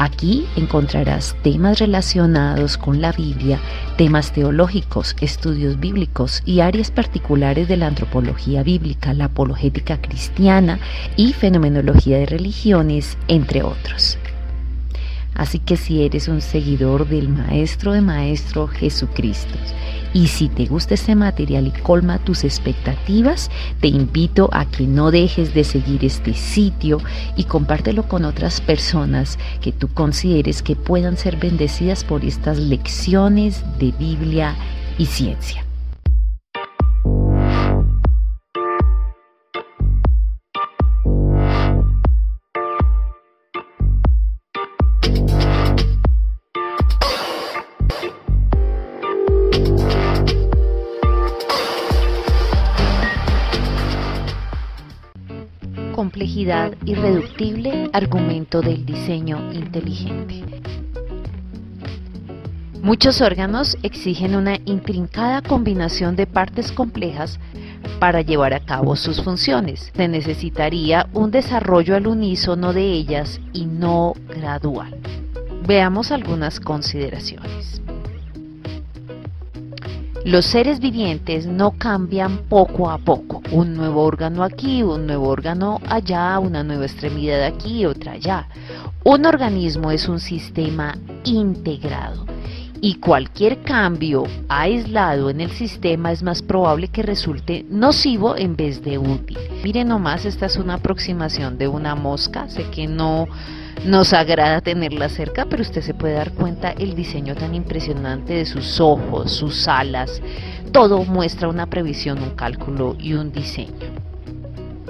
Aquí encontrarás temas relacionados con la Biblia, temas teológicos, estudios bíblicos y áreas particulares de la antropología bíblica, la apologética cristiana y fenomenología de religiones, entre otros. Así que si eres un seguidor del Maestro de Maestro Jesucristo y si te gusta este material y colma tus expectativas, te invito a que no dejes de seguir este sitio y compártelo con otras personas que tú consideres que puedan ser bendecidas por estas lecciones de Biblia y ciencia. Irreductible, argumento del diseño inteligente. Muchos órganos exigen una intrincada combinación de partes complejas para llevar a cabo sus funciones. Se necesitaría un desarrollo al unísono de ellas y no gradual. Veamos algunas consideraciones. Los seres vivientes no cambian poco a poco, un nuevo órgano aquí, un nuevo órgano allá, una nueva extremidad aquí, otra allá. Un organismo es un sistema integrado y cualquier cambio aislado en el sistema es más probable que resulte nocivo en vez de útil. Miren nomás, esta es una aproximación de una mosca, sé que no nos agrada tenerla cerca, pero usted se puede dar cuenta el diseño tan impresionante de sus ojos, sus alas. Todo muestra una previsión, un cálculo y un diseño.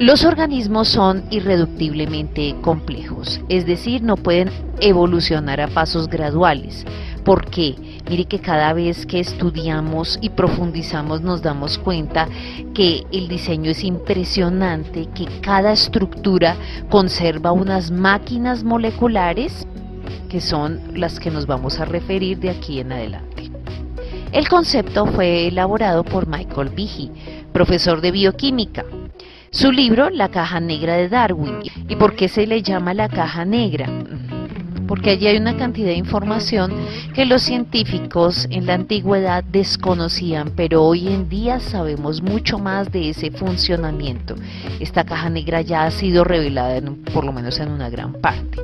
Los organismos son irreductiblemente complejos, es decir, no pueden evolucionar a pasos graduales. ¿Por qué? Mire que cada vez que estudiamos y profundizamos nos damos cuenta que el diseño es impresionante, que cada estructura conserva unas máquinas moleculares que son las que nos vamos a referir de aquí en adelante. El concepto fue elaborado por Michael Behe, profesor de bioquímica. Su libro, La caja negra de Darwin. ¿Y por qué se le llama la caja negra? Porque allí hay una cantidad de información que los científicos en la antigüedad desconocían, pero hoy en día sabemos mucho más de ese funcionamiento. Esta caja negra ya ha sido revelada por lo menos en una gran parte.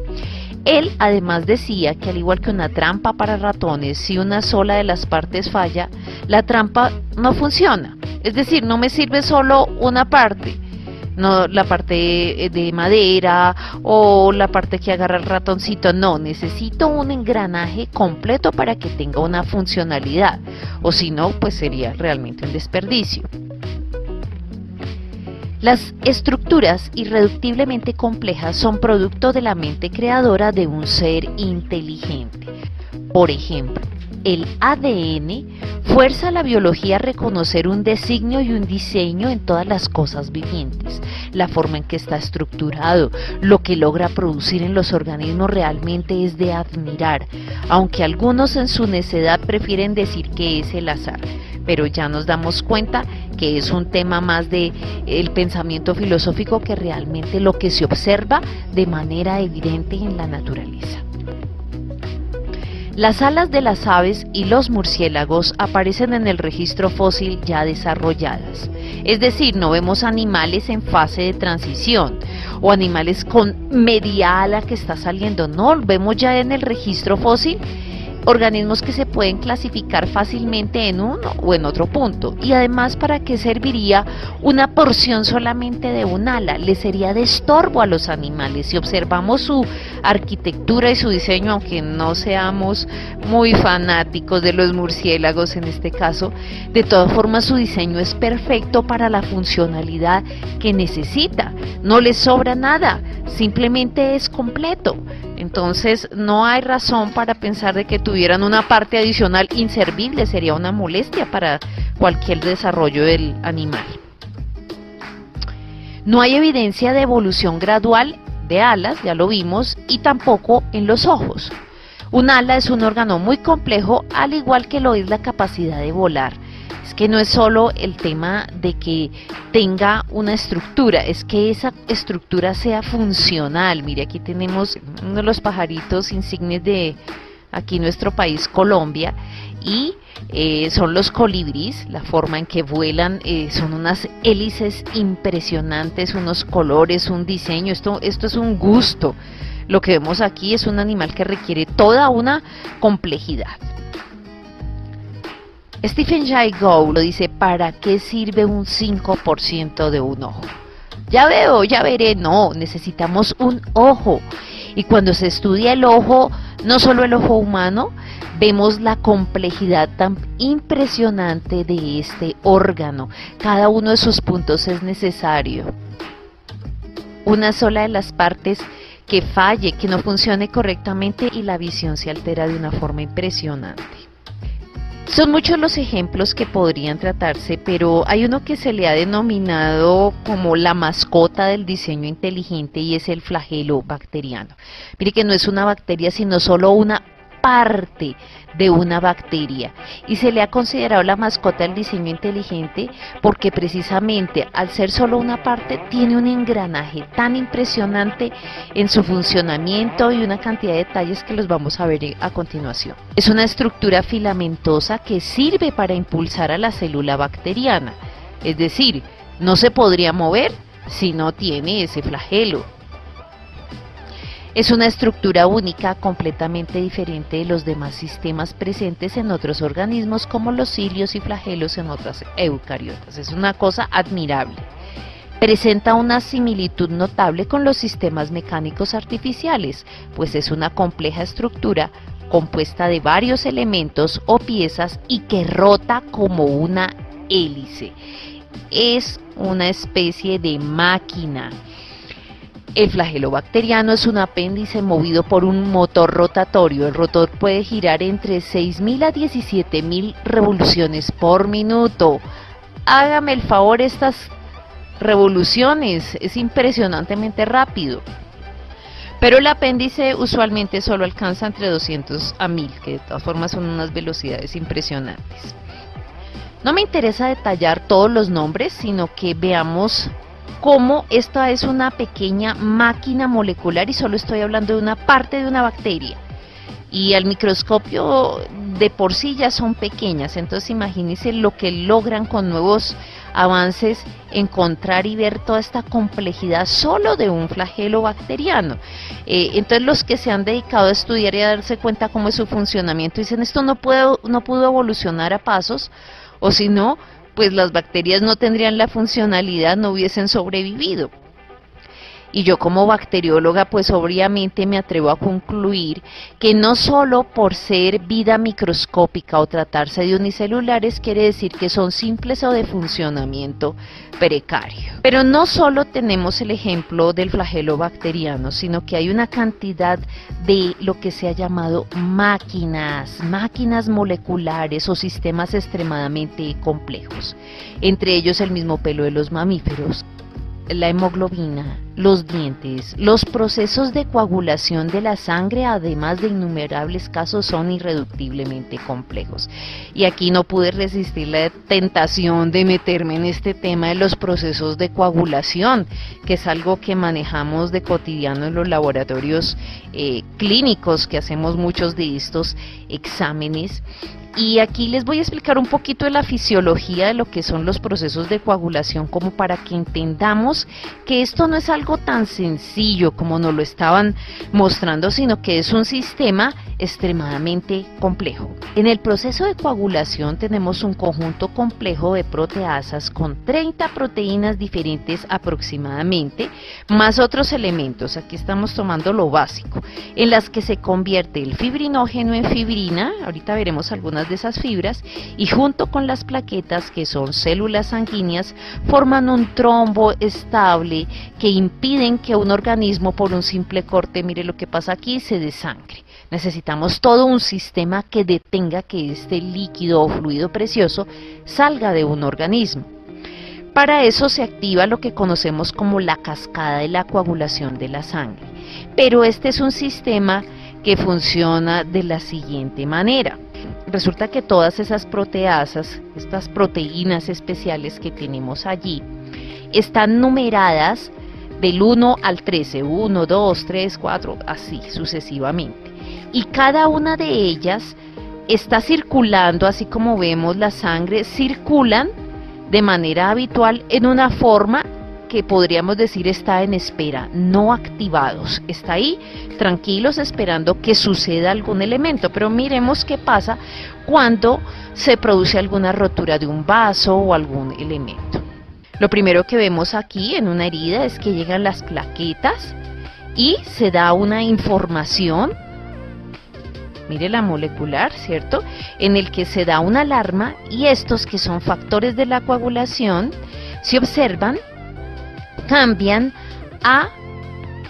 Él además decía que al igual que una trampa para ratones, si una sola de las partes falla, la trampa no funciona. Es decir, no me sirve solo una parte no la parte de madera o la parte que agarra el ratoncito, no, necesito un engranaje completo para que tenga una funcionalidad, o si no, pues sería realmente un desperdicio. Las estructuras irreductiblemente complejas son producto de la mente creadora de un ser inteligente. Por ejemplo, el ADN fuerza a la biología a reconocer un designio y un diseño en todas las cosas vivientes, la forma en que está estructurado, lo que logra producir en los organismos realmente es de admirar, aunque algunos en su necedad prefieren decir que es el azar, pero ya nos damos cuenta que es un tema más de el pensamiento filosófico que realmente lo que se observa de manera evidente en la naturaleza. Las alas de las aves y los murciélagos aparecen en el registro fósil ya desarrolladas. Es decir, no vemos animales en fase de transición o animales con media ala que está saliendo. No, vemos ya en el registro fósil organismos que se pueden clasificar fácilmente en uno o en otro punto. Y además, ¿para qué serviría una porción solamente de un ala? Le sería de estorbo a los animales. Si observamos su arquitectura y su diseño, aunque no seamos muy fanáticos de los murciélagos en este caso, de todas formas su diseño es perfecto para la funcionalidad que necesita. No le sobra nada, simplemente es completo. Entonces no hay razón para pensar de que tuvieran una parte adicional inservible, sería una molestia para cualquier desarrollo del animal. No hay evidencia de evolución gradual de alas, ya lo vimos, y tampoco en los ojos. Un ala es un órgano muy complejo, al igual que lo es la capacidad de volar. Es que no es solo el tema de que tenga una estructura, es que esa estructura sea funcional. Mire, aquí tenemos uno de los pajaritos insignes de aquí nuestro país, Colombia, y eh, son los colibríes, la forma en que vuelan, eh, son unas hélices impresionantes, unos colores, un diseño, esto, esto es un gusto. Lo que vemos aquí es un animal que requiere toda una complejidad. Stephen Jay Gould dice, ¿para qué sirve un 5% de un ojo? Ya veo, ya veré, no, necesitamos un ojo. Y cuando se estudia el ojo, no solo el ojo humano, vemos la complejidad tan impresionante de este órgano. Cada uno de sus puntos es necesario. Una sola de las partes que falle, que no funcione correctamente y la visión se altera de una forma impresionante. Son muchos los ejemplos que podrían tratarse, pero hay uno que se le ha denominado como la mascota del diseño inteligente y es el flagelo bacteriano. Mire que no es una bacteria, sino solo una parte de una bacteria y se le ha considerado la mascota del diseño inteligente porque precisamente al ser solo una parte tiene un engranaje tan impresionante en su funcionamiento y una cantidad de detalles que los vamos a ver a continuación. Es una estructura filamentosa que sirve para impulsar a la célula bacteriana, es decir, no se podría mover si no tiene ese flagelo. Es una estructura única completamente diferente de los demás sistemas presentes en otros organismos como los cilios y flagelos en otras eucariotas. Es una cosa admirable. Presenta una similitud notable con los sistemas mecánicos artificiales, pues es una compleja estructura compuesta de varios elementos o piezas y que rota como una hélice. Es una especie de máquina el flagelo bacteriano es un apéndice movido por un motor rotatorio. El rotor puede girar entre 6.000 a 17.000 revoluciones por minuto. Hágame el favor estas revoluciones, es impresionantemente rápido. Pero el apéndice usualmente solo alcanza entre 200 a 1000, que de todas formas son unas velocidades impresionantes. No me interesa detallar todos los nombres, sino que veamos cómo esta es una pequeña máquina molecular y solo estoy hablando de una parte de una bacteria. Y al microscopio de por sí ya son pequeñas, entonces imagínense lo que logran con nuevos avances encontrar y ver toda esta complejidad solo de un flagelo bacteriano. Eh, entonces los que se han dedicado a estudiar y a darse cuenta cómo es su funcionamiento dicen esto no, puedo, no pudo evolucionar a pasos o si no, pues las bacterias no tendrían la funcionalidad, no hubiesen sobrevivido. Y yo como bacterióloga, pues obviamente me atrevo a concluir que no solo por ser vida microscópica o tratarse de unicelulares quiere decir que son simples o de funcionamiento precario. Pero no solo tenemos el ejemplo del flagelo bacteriano, sino que hay una cantidad de lo que se ha llamado máquinas, máquinas moleculares o sistemas extremadamente complejos. Entre ellos el mismo pelo de los mamíferos, la hemoglobina, los dientes, los procesos de coagulación de la sangre, además de innumerables casos, son irreductiblemente complejos. Y aquí no pude resistir la tentación de meterme en este tema de los procesos de coagulación, que es algo que manejamos de cotidiano en los laboratorios eh, clínicos, que hacemos muchos de estos exámenes y aquí les voy a explicar un poquito de la fisiología de lo que son los procesos de coagulación, como para que entendamos que esto no es algo tan sencillo como nos lo estaban mostrando, sino que es un sistema extremadamente complejo. En el proceso de coagulación tenemos un conjunto complejo de proteasas con 30 proteínas diferentes aproximadamente, más otros elementos, aquí estamos tomando lo básico, en las que se convierte el fibrinógeno en fibrina, ahorita veremos algunas de esas fibras y junto con las plaquetas que son células sanguíneas forman un trombo estable que impiden que un organismo por un simple corte, mire lo que pasa aquí, se desangre. Necesitamos todo un sistema que detenga que este líquido o fluido precioso salga de un organismo. Para eso se activa lo que conocemos como la cascada de la coagulación de la sangre. Pero este es un sistema que funciona de la siguiente manera. Resulta que todas esas proteasas, estas proteínas especiales que tenemos allí, están numeradas del 1 al 13, 1, 2, 3, 4, así sucesivamente. Y cada una de ellas está circulando, así como vemos la sangre, circulan de manera habitual en una forma que podríamos decir está en espera, no activados. Está ahí tranquilos esperando que suceda algún elemento, pero miremos qué pasa cuando se produce alguna rotura de un vaso o algún elemento. Lo primero que vemos aquí en una herida es que llegan las plaquetas y se da una información mire la molecular, ¿cierto? En el que se da una alarma y estos que son factores de la coagulación, si observan, cambian a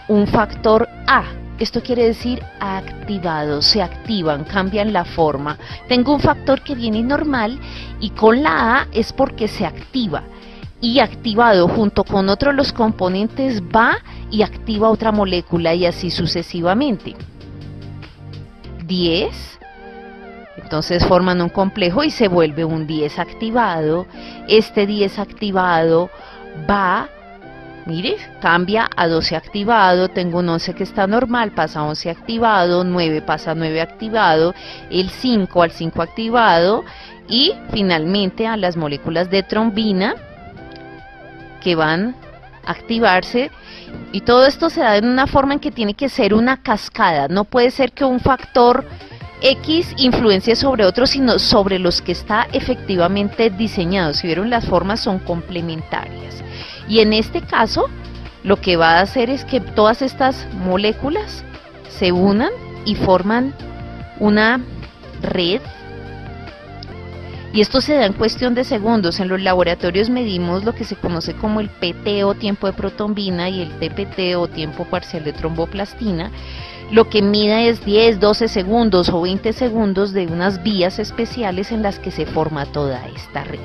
un factor A. Esto quiere decir activado, se activan, cambian la forma. Tengo un factor que viene normal y con la A es porque se activa y activado junto con otros los componentes va y activa otra molécula y así sucesivamente. 10. Entonces forman un complejo y se vuelve un 10 activado. Este 10 activado va, mire, cambia a 12 activado. Tengo un 11 que está normal, pasa a 11 activado. 9 pasa a 9 activado. El 5 al 5 activado. Y finalmente a las moléculas de trombina que van a activarse y todo esto se da en una forma en que tiene que ser una cascada. No puede ser que un factor X influencie sobre otro, sino sobre los que está efectivamente diseñado. Si vieron, las formas son complementarias. Y en este caso, lo que va a hacer es que todas estas moléculas se unan y forman una red y esto se da en cuestión de segundos. En los laboratorios medimos lo que se conoce como el PT o tiempo de protombina y el TPT o tiempo parcial de tromboplastina. Lo que mide es 10, 12 segundos o 20 segundos de unas vías especiales en las que se forma toda esta red.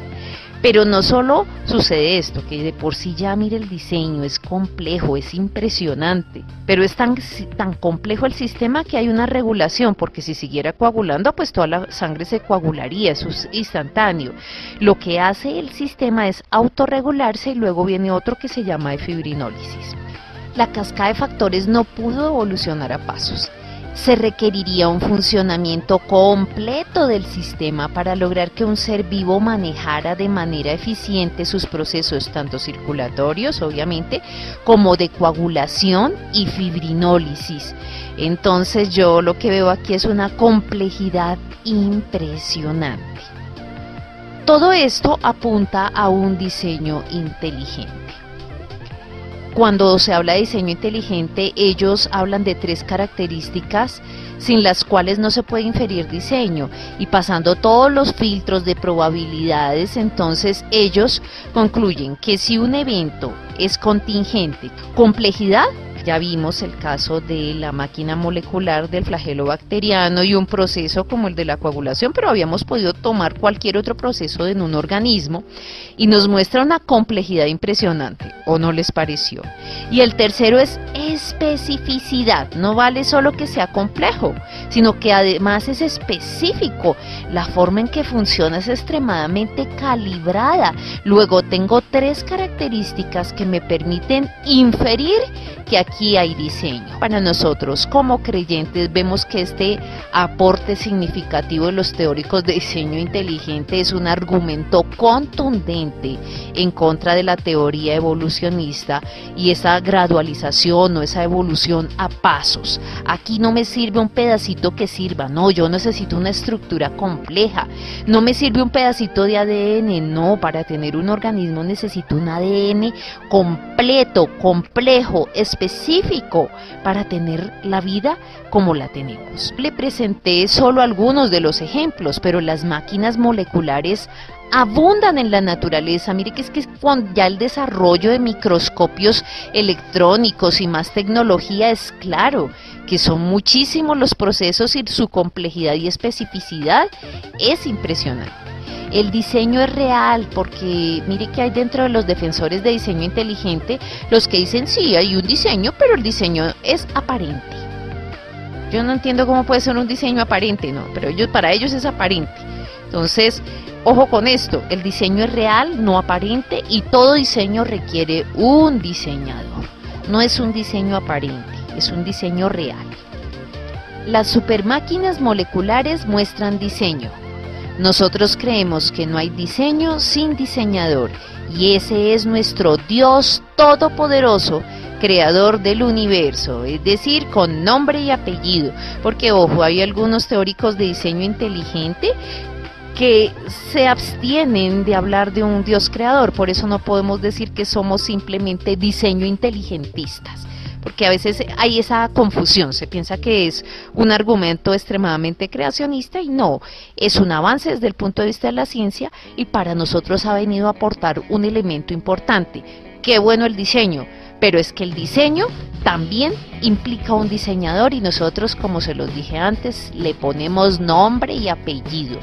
Pero no solo sucede esto, que de por sí ya mire el diseño, es complejo, es impresionante, pero es tan, tan complejo el sistema que hay una regulación, porque si siguiera coagulando, pues toda la sangre se coagularía, es instantáneo. Lo que hace el sistema es autorregularse y luego viene otro que se llama fibrinólisis. La cascada de factores no pudo evolucionar a pasos se requeriría un funcionamiento completo del sistema para lograr que un ser vivo manejara de manera eficiente sus procesos tanto circulatorios, obviamente, como de coagulación y fibrinólisis. Entonces yo lo que veo aquí es una complejidad impresionante. Todo esto apunta a un diseño inteligente. Cuando se habla de diseño inteligente, ellos hablan de tres características sin las cuales no se puede inferir diseño. Y pasando todos los filtros de probabilidades, entonces ellos concluyen que si un evento es contingente, complejidad ya vimos el caso de la máquina molecular del flagelo bacteriano y un proceso como el de la coagulación, pero habíamos podido tomar cualquier otro proceso en un organismo y nos muestra una complejidad impresionante, ¿o no les pareció? Y el tercero es especificidad, no vale solo que sea complejo, sino que además es específico. La forma en que funciona es extremadamente calibrada. Luego tengo tres características que me permiten inferir que aquí hay diseño. Para nosotros como creyentes vemos que este aporte significativo de los teóricos de diseño inteligente es un argumento contundente en contra de la teoría evolucionista y esa gradualización o esa evolución a pasos. Aquí no me sirve un pedacito que sirva, no, yo necesito una estructura compleja. No me sirve un pedacito de ADN, no, para tener un organismo necesito un ADN completo, complejo, específico específico para tener la vida como la tenemos. Le presenté solo algunos de los ejemplos, pero las máquinas moleculares abundan en la naturaleza. Mire que es que cuando ya el desarrollo de microscopios electrónicos y más tecnología es claro que son muchísimos los procesos y su complejidad y especificidad es impresionante. El diseño es real porque mire que hay dentro de los defensores de diseño inteligente los que dicen sí, hay un diseño, pero el diseño es aparente. Yo no entiendo cómo puede ser un diseño aparente, no, pero ellos para ellos es aparente. Entonces, ojo con esto, el diseño es real, no aparente y todo diseño requiere un diseñador. No es un diseño aparente, es un diseño real. Las supermáquinas moleculares muestran diseño. Nosotros creemos que no hay diseño sin diseñador y ese es nuestro Dios todopoderoso, creador del universo, es decir, con nombre y apellido, porque ojo, hay algunos teóricos de diseño inteligente que se abstienen de hablar de un Dios creador, por eso no podemos decir que somos simplemente diseño inteligentistas porque a veces hay esa confusión, se piensa que es un argumento extremadamente creacionista y no, es un avance desde el punto de vista de la ciencia y para nosotros ha venido a aportar un elemento importante. Qué bueno el diseño, pero es que el diseño también implica un diseñador y nosotros, como se los dije antes, le ponemos nombre y apellido.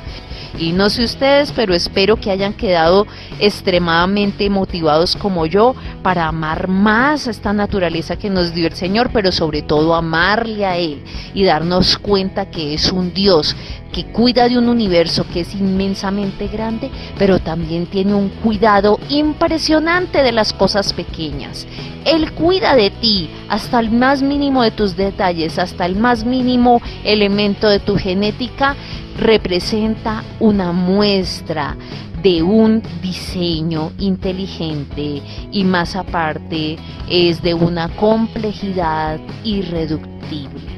Y no sé ustedes, pero espero que hayan quedado extremadamente motivados como yo para amar más esta naturaleza que nos dio el Señor, pero sobre todo amarle a Él y darnos cuenta que es un Dios que cuida de un universo que es inmensamente grande, pero también tiene un cuidado impresionante de las cosas pequeñas. Él cuida de ti hasta el más mínimo de tus detalles, hasta el más mínimo elemento de tu genética representa una muestra de un diseño inteligente y más aparte es de una complejidad irreductible.